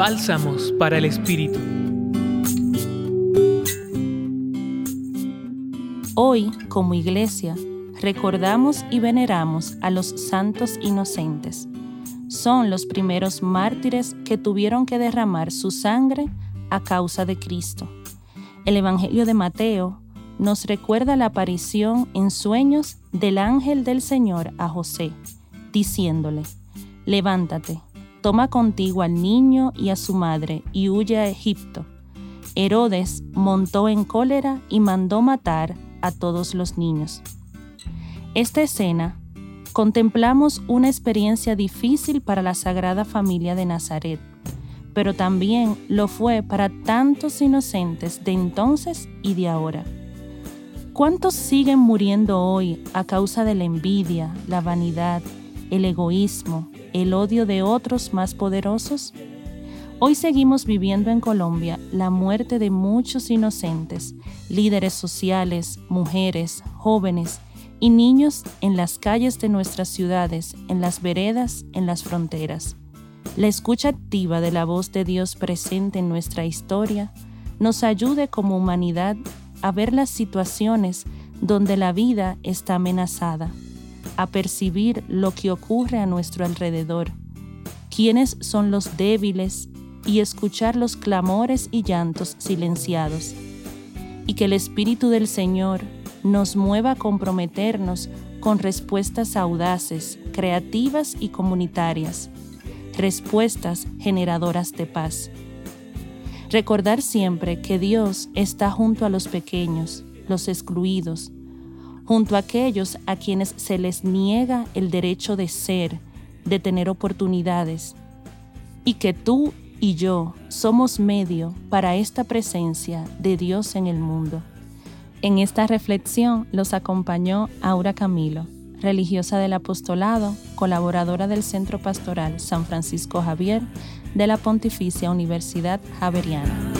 Bálsamos para el Espíritu. Hoy, como iglesia, recordamos y veneramos a los santos inocentes. Son los primeros mártires que tuvieron que derramar su sangre a causa de Cristo. El Evangelio de Mateo nos recuerda la aparición en sueños del ángel del Señor a José, diciéndole, levántate, toma contigo al niño y a su madre y huye a Egipto. Herodes montó en cólera y mandó matar a todos los niños. Esta escena contemplamos una experiencia difícil para la Sagrada Familia de Nazaret, pero también lo fue para tantos inocentes de entonces y de ahora. ¿Cuántos siguen muriendo hoy a causa de la envidia, la vanidad, el egoísmo, el odio de otros más poderosos? Hoy seguimos viviendo en Colombia la muerte de muchos inocentes, líderes sociales, mujeres, jóvenes y niños en las calles de nuestras ciudades, en las veredas, en las fronteras. La escucha activa de la voz de Dios presente en nuestra historia nos ayude como humanidad a ver las situaciones donde la vida está amenazada a percibir lo que ocurre a nuestro alrededor, quiénes son los débiles y escuchar los clamores y llantos silenciados. Y que el Espíritu del Señor nos mueva a comprometernos con respuestas audaces, creativas y comunitarias, respuestas generadoras de paz. Recordar siempre que Dios está junto a los pequeños, los excluidos, junto a aquellos a quienes se les niega el derecho de ser, de tener oportunidades, y que tú y yo somos medio para esta presencia de Dios en el mundo. En esta reflexión los acompañó Aura Camilo, religiosa del apostolado, colaboradora del Centro Pastoral San Francisco Javier de la Pontificia Universidad Javeriana.